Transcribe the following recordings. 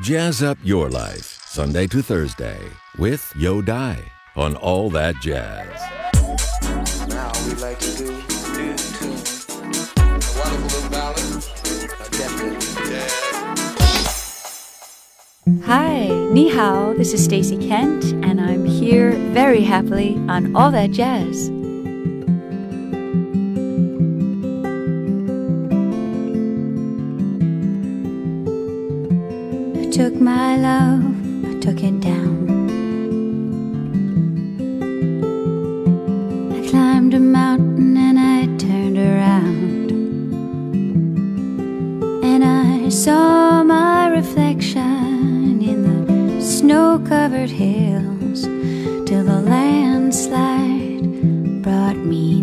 Jazz up your life, Sunday to Thursday, with Yo Dai on All That Jazz. Now we like to do new tune. A wonderful little ballad. A definite jazz. Hi, ni hao. This is Stacey Kent, and I'm here very happily on All That Jazz. Took my love, I took it down. I climbed a mountain and I turned around. And I saw my reflection in the snow covered hills till the landslide brought me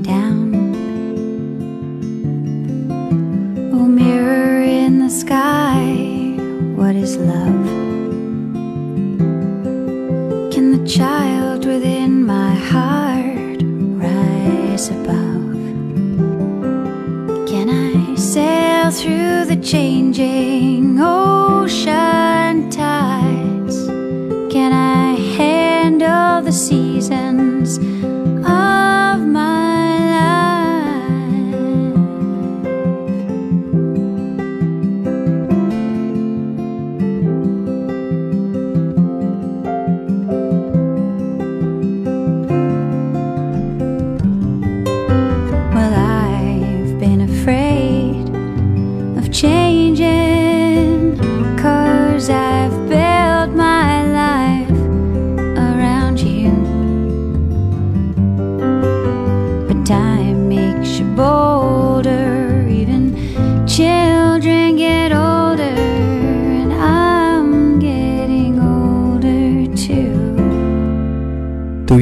changing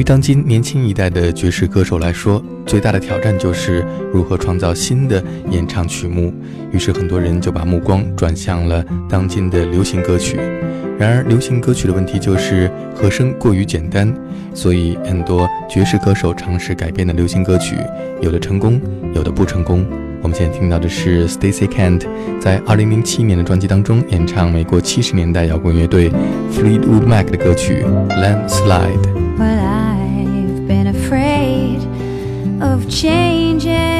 当今年轻一代的爵士歌手来说，最大的挑战就是如何创造新的演唱曲目。于是，很多人就把目光转向了当今的流行歌曲。然而，流行歌曲的问题就是和声过于简单，所以很多爵士歌手尝试改编的流行歌曲，有的成功，有的不成功。我们现在听到的是 Stacy Kent 在2007年的专辑当中演唱美国70年代摇滚乐队 Fleetwood Mac 的歌曲《Landslide》。Of changing,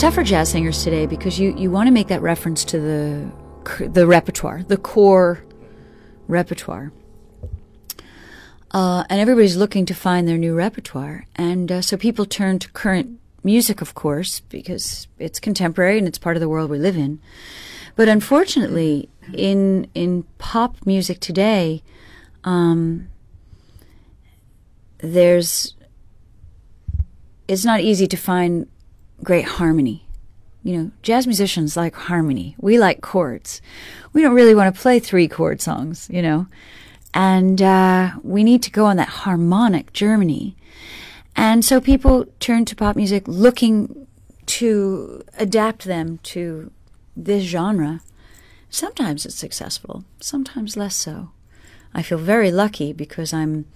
tough for jazz singers today because you, you want to make that reference to the the repertoire, the core repertoire. Uh, and everybody's looking to find their new repertoire. And uh, so people turn to current music, of course, because it's contemporary and it's part of the world we live in. But unfortunately, in in pop music today, um, there's it's not easy to find great harmony. You know, jazz musicians like harmony. We like chords. We don't really want to play three chord songs, you know. And uh, we need to go on that harmonic journey. And so people turn to pop music looking to adapt them to this genre. Sometimes it's successful, sometimes less so. I feel very lucky because I'm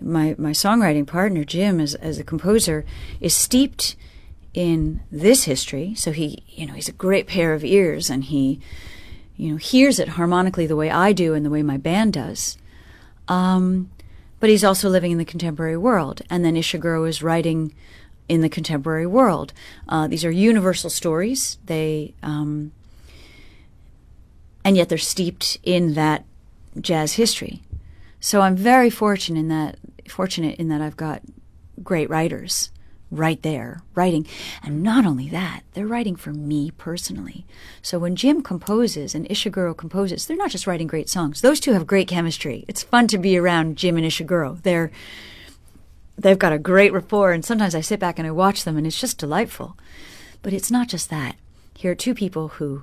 my my songwriting partner Jim as as a composer is steeped in this history so he you know he's a great pair of ears and he you know hears it harmonically the way I do and the way my band does Um, but he's also living in the contemporary world. And then Ishiguro is writing in the contemporary world. Uh, these are universal stories. They, um, and yet they're steeped in that jazz history. So I'm very fortunate in that fortunate in that I've got great writers right there writing. And not only that, they're writing for me personally. So when Jim composes and Ishiguro composes, they're not just writing great songs. Those two have great chemistry. It's fun to be around Jim and Ishiguro. They're they've got a great rapport and sometimes I sit back and I watch them and it's just delightful. But it's not just that. Here are two people who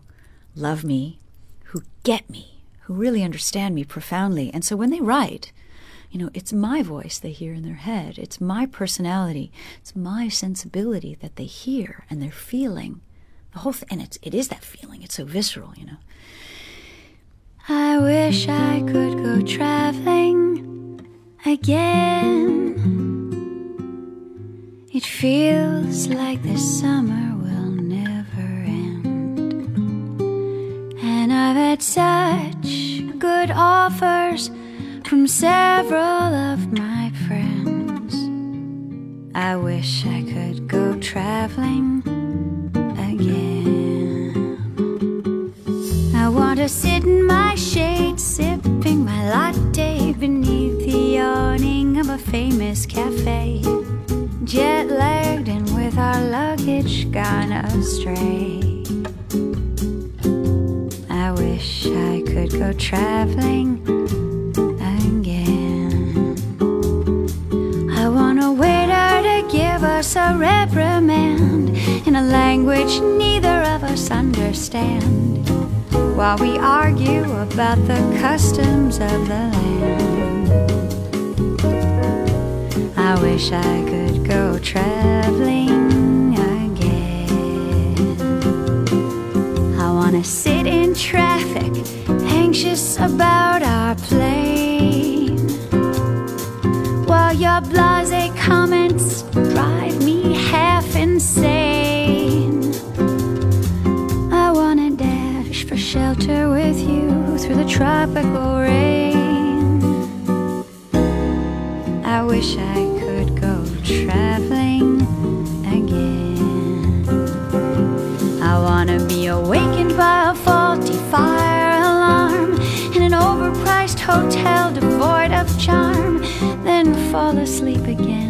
love me, who get me, who really understand me profoundly. And so when they write, you know, it's my voice they hear in their head. It's my personality. It's my sensibility that they hear and they're feeling. The whole thing, and it's, it is that feeling. It's so visceral, you know. I wish I could go traveling again. It feels like this summer will never end. And I've had such good offers from several of my friends. I wish I could go traveling again. I want to sit in my shade, sipping my latte beneath the awning of a famous cafe. Jet lagged and with our luggage gone astray. I wish I could go traveling a reprimand in a language neither of us understand while we argue about the customs of the land. I wish I could tropical rain. I wish I could go traveling again. I wanna be awakened by a faulty fire alarm in an overpriced hotel devoid of charm, then fall asleep again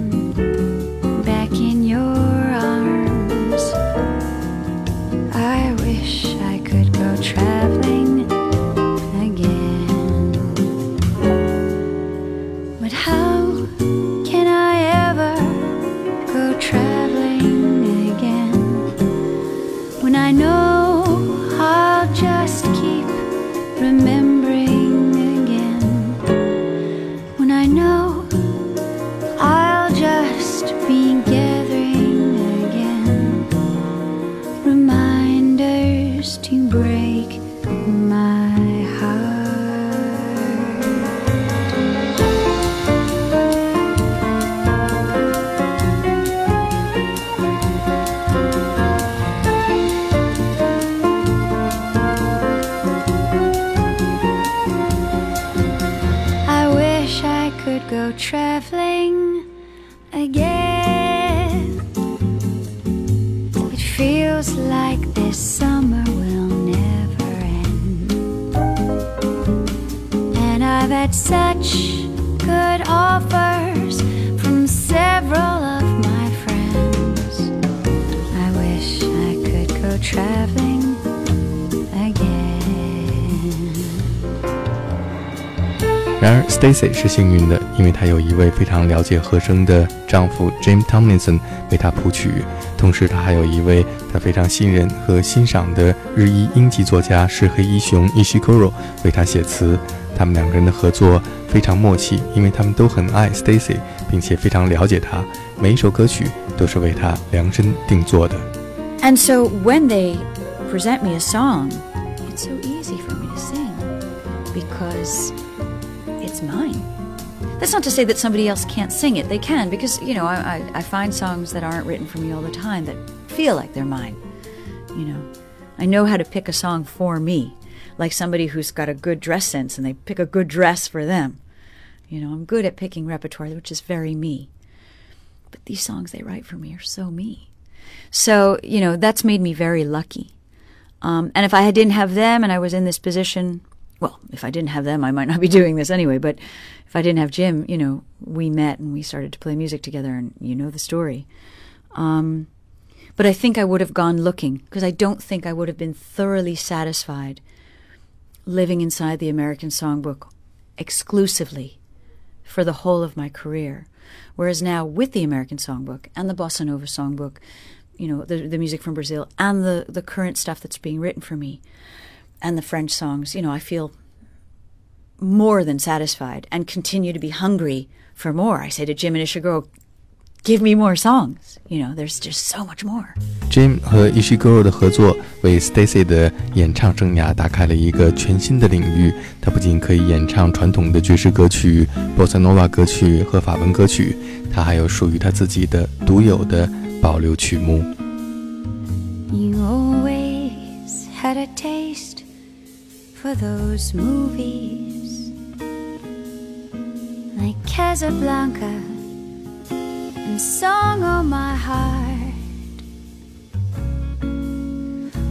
feels like this summer will never end. And I've had such good offers from several of my friends. I wish I could go traveling 然而，Stacy 是幸运的，因为她有一位非常了解和声的丈夫 Jim Tomlinson 为她谱曲，同时她还有一位她非常信任和欣赏的日裔英籍作家是黑衣雄 Ishikuro 为她写词。他们两个人的合作非常默契，因为他们都很爱 Stacy，并且非常了解她，每一首歌曲都是为她量身定做的。And so when they present me a song, it's so easy for me to sing because it's mine. That's not to say that somebody else can't sing it. They can because, you know, I, I, I find songs that aren't written for me all the time that feel like they're mine. You know, I know how to pick a song for me, like somebody who's got a good dress sense and they pick a good dress for them. You know, I'm good at picking repertoire, which is very me. But these songs they write for me are so me. So, you know, that's made me very lucky. Um, and if I didn't have them and I was in this position, well, if I didn't have them, I might not be doing this anyway. But if I didn't have Jim, you know, we met and we started to play music together, and you know the story. Um, but I think I would have gone looking because I don't think I would have been thoroughly satisfied living inside the American Songbook exclusively for the whole of my career. Whereas now, with the American Songbook and the Bossa Nova Songbook, you know, the, the music from Brazil and the, the current stuff that's being written for me and the French songs, you know, I feel more than satisfied and continue to be hungry for more. I say to Jim and Ishiguro, give me more songs. You know, there's just so much more. Jim 和 Ishiguro 的合作为 Stacey 的演唱生涯打开了一个全新的领域。他不仅可以演唱传统的爵士歌曲、bossa always had a taste for those movies like Casablanca and Song on My Heart.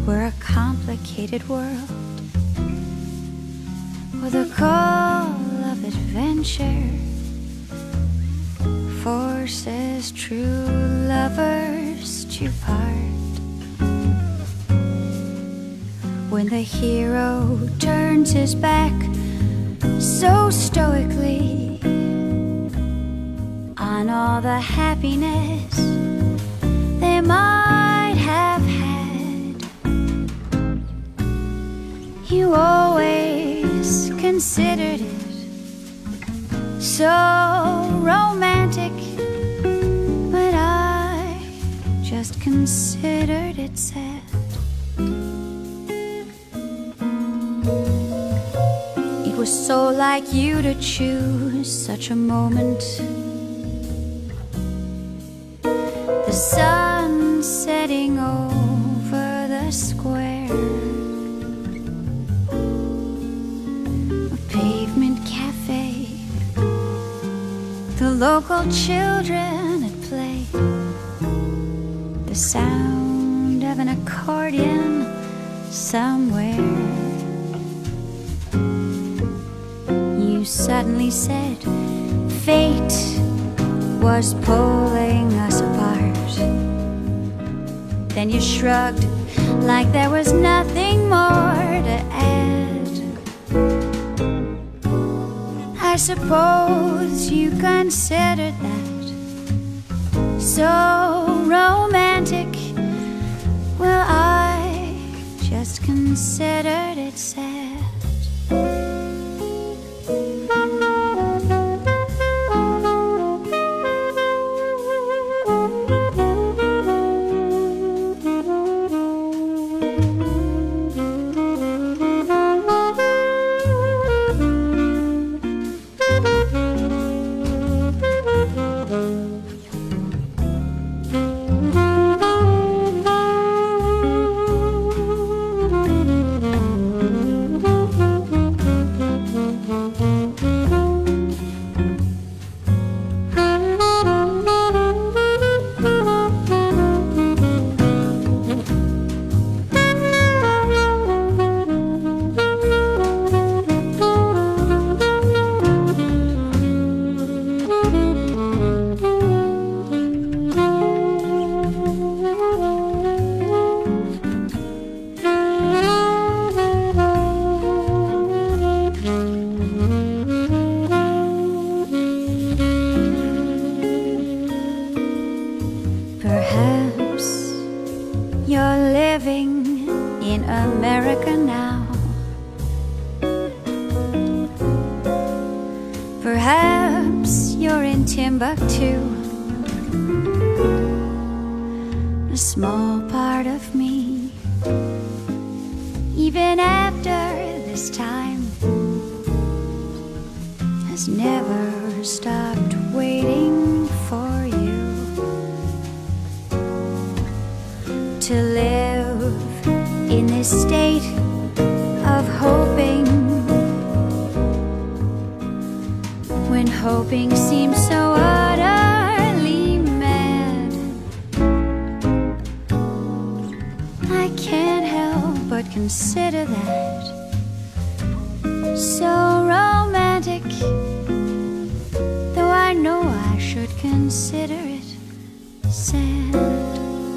We're a complicated world with a call of adventure forces true lovers to part. When the hero turns his back so stoically on all the happiness they might have had, you always considered it so romantic, but I just considered it sad. Was so like you to choose such a moment. The sun setting over the square. A pavement cafe. The local children at play. The sound of an accordion somewhere. Suddenly said fate was pulling us apart. Then you shrugged like there was nothing more to add. I suppose you considered that so romantic. Well, I just considered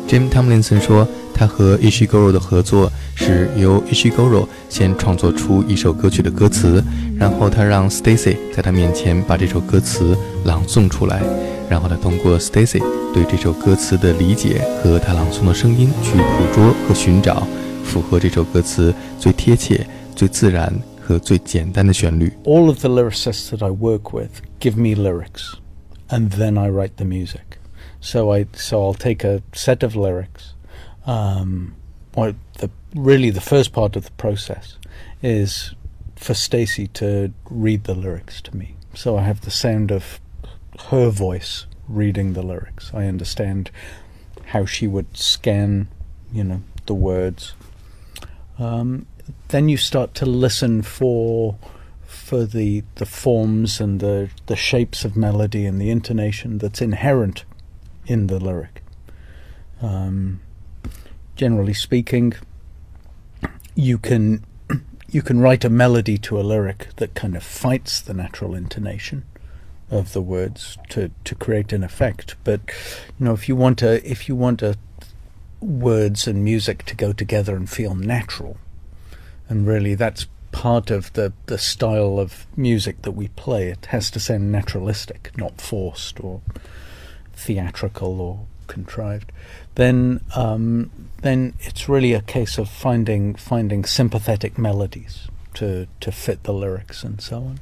Jim Tomlinson 说，他和 Ishiguro 的合作是由 Ishiguro 先创作出一首歌曲的歌词，然后他让 Stacy 在他面前把这首歌词朗诵出来，然后他通过 Stacy 对这首歌词的理解和他朗诵的声音去捕捉和寻找符合这首歌词最贴切、最自然和最简单的旋律。all of the lyricists that I work with give me lyrics, and then I write the music. So I so I'll take a set of lyrics. Um, or the really the first part of the process is for Stacey to read the lyrics to me. So I have the sound of her voice reading the lyrics. I understand how she would scan, you know, the words. Um, then you start to listen for for the the forms and the the shapes of melody and the intonation that's inherent in the lyric. Um, generally speaking, you can you can write a melody to a lyric that kind of fights the natural intonation of the words to to create an effect. But you know, if you want to if you want a words and music to go together and feel natural, and really that's part of the the style of music that we play. It has to sound naturalistic, not forced or theatrical or contrived. Then um, then it's really a case of finding finding sympathetic melodies to to fit the lyrics and so on,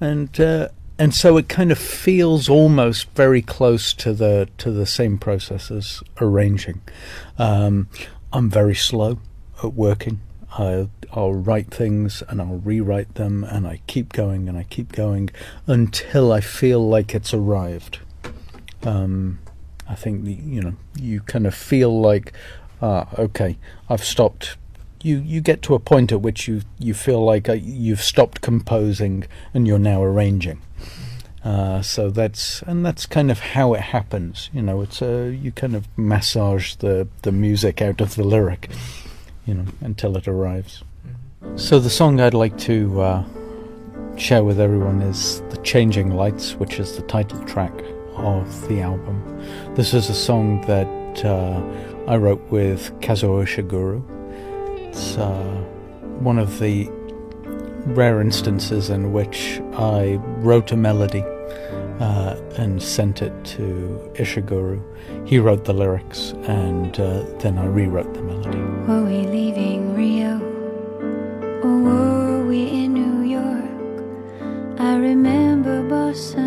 and. Uh, and so it kind of feels almost very close to the to the same process as arranging. Um, I'm very slow at working. I, I'll write things and I'll rewrite them, and I keep going and I keep going until I feel like it's arrived. Um, I think the, you know you kind of feel like, ah, okay, I've stopped. You you get to a point at which you you feel like uh, you've stopped composing and you're now arranging. Uh, so that's and that's kind of how it happens. You know, it's a you kind of massage the the music out of the lyric, you know, until it arrives. So the song I'd like to uh, share with everyone is "The Changing Lights," which is the title track of the album. This is a song that uh, I wrote with Kazuo Ishiguro. It's uh, one of the rare instances in which I wrote a melody uh, and sent it to Ishiguro. He wrote the lyrics, and uh, then I rewrote the melody. Were we leaving Rio or were we in New York? I remember bossa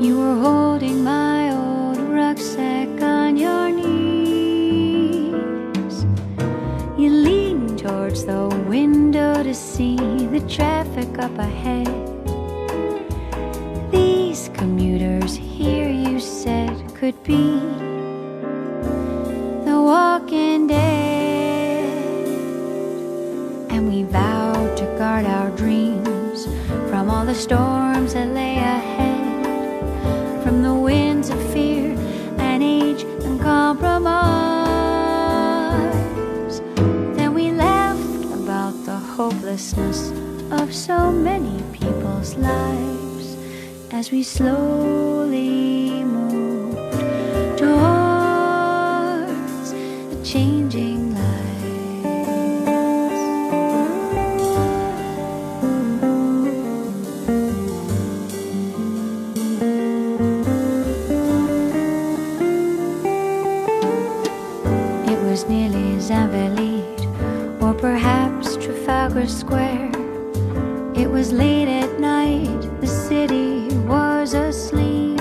You were holding my old rucksack on your knees. You leaned towards the window to see the traffic up ahead. These commuters here, you said, could be the walking dead. And we vowed to guard our dreams from all the storms that lay ahead, of so many people's lives as we slowly moved Square. It was late at night, the city was asleep.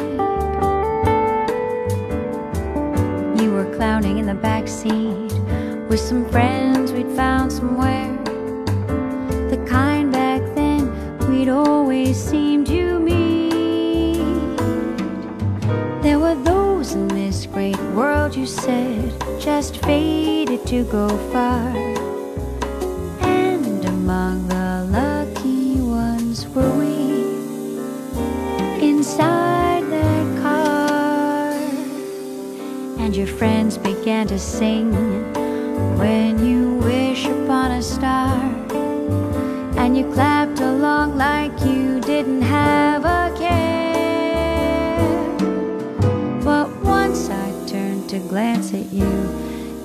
You were clowning in the back seat with some friends we'd found somewhere. The kind back then we'd always seem to meet. There were those in this great world, you said, just faded to go far. Sing when you wish upon a star. And you clapped along like you didn't have a care. But once I turned to glance at you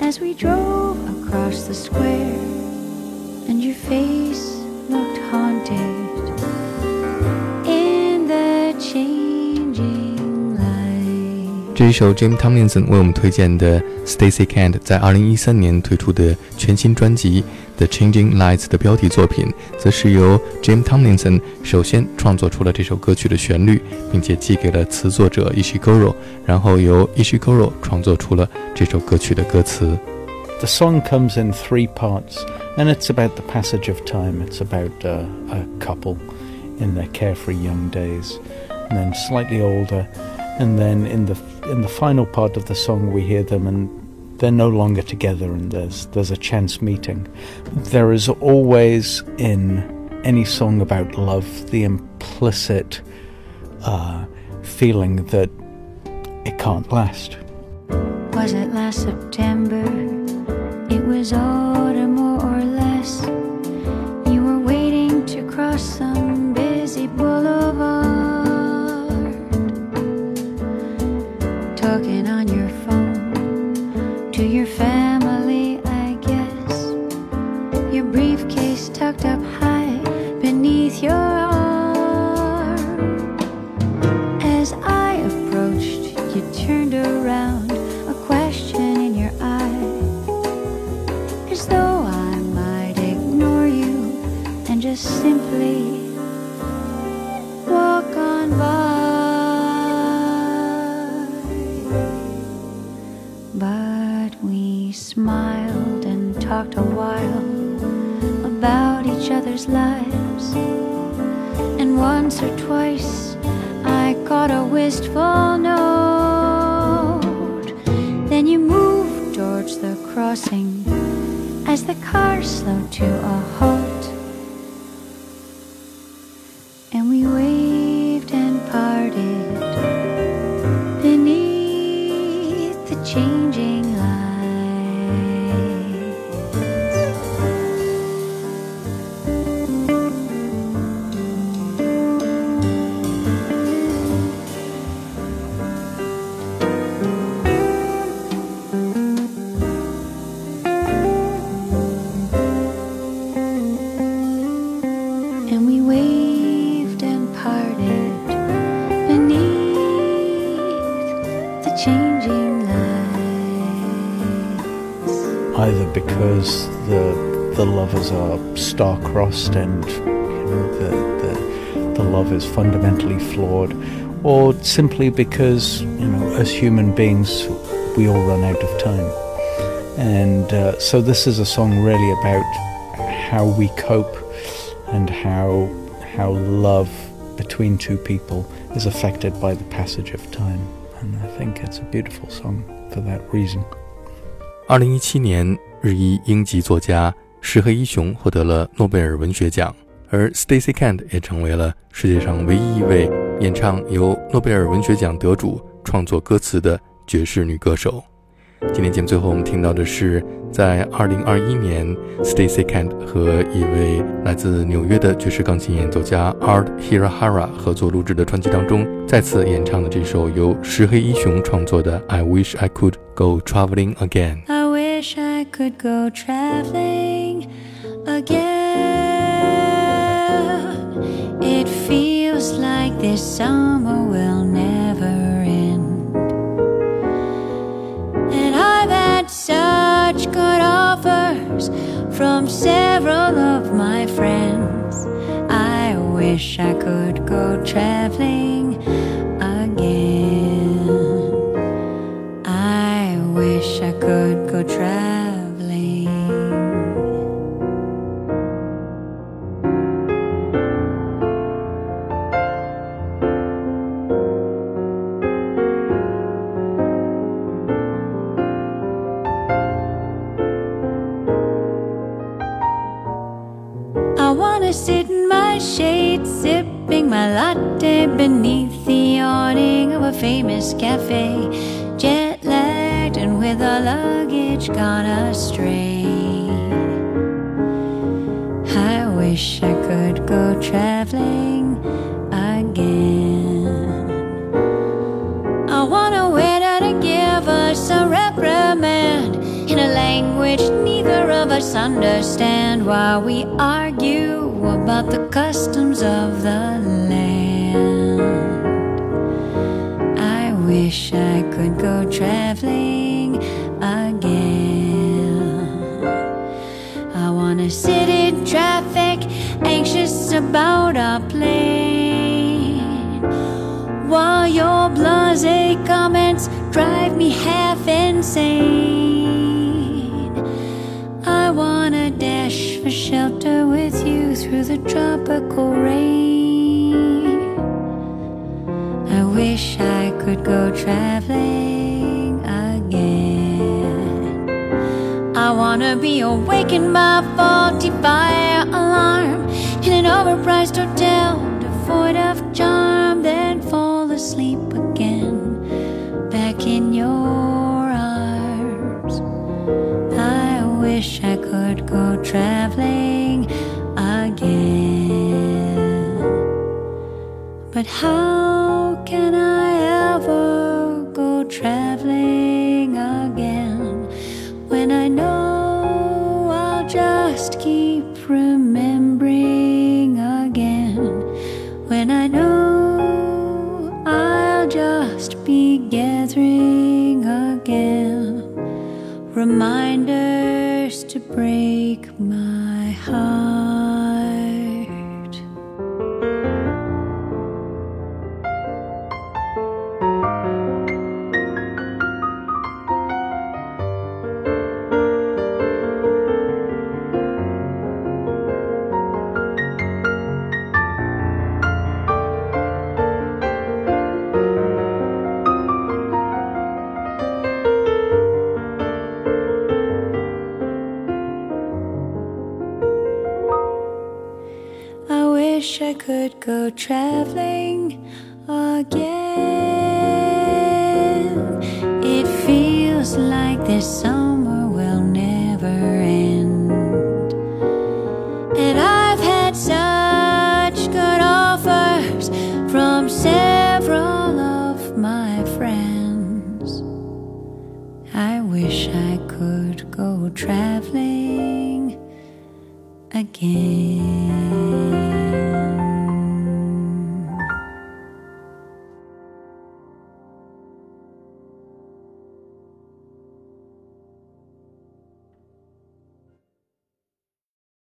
as we drove across the square, and your face looked haunted 这一首 Jim Tomlinson 为我们推荐的 Stacey Kent 在二零一三年推出的全新专辑《The Changing Lights》的标题作品，则是由 Jim Tomlinson 首先创作出了这首歌曲的旋律，并且寄给了词作者 Ishiguro，然后由 Ishiguro 创作出了这首歌曲的歌词。The song comes in three parts, and it's about the passage of time. It's about a, a couple in their carefree young days, and then slightly older, and then in the in the final part of the song we hear them and they're no longer together, and there's there's a chance meeting. There is always in any song about love the implicit uh, feeling that it can't last. Was it last September? It was autumn just simply walk on by. But we smiled and talked a while about each other's lives. And once or twice I caught a wistful note. Then you moved towards the crossing as the car slowed to a halt. star-crossed and you know the, the the love is fundamentally flawed, or simply because you know as human beings we all run out of time, and uh, so this is a song really about how we cope and how how love between two people is affected by the passage of time, and I think it's a beautiful song for that reason. 二零一七年，日裔英籍作家 石黑一雄获得了诺贝尔文学奖，而 Stacy Kent 也成为了世界上唯一一位演唱由诺贝尔文学奖得主创作歌词的爵士女歌手。今天节目最后，我们听到的是在2021年 Stacy Kent 和一位来自纽约的爵士钢琴演奏家 Art Hirahara 合作录制的专辑当中，再次演唱的这首由石黑一雄创作的《I Wish I Could Go Traveling Again》。I wish I could go traveling again. It feels like this summer will never end. And I've had such good offers from several of my friends. I wish I could go traveling again. I wish I could go traveling. Wish I could go traveling again. I wanna sit in traffic, anxious about our plane. While your blase comments drive me half insane. I wanna dash for shelter with you through the tropical rain. Could go traveling again. I wanna be awakened by a faulty fire alarm in an overpriced hotel, devoid of charm, then fall asleep again back in your arms. I wish I could go traveling again. But how can I go traveling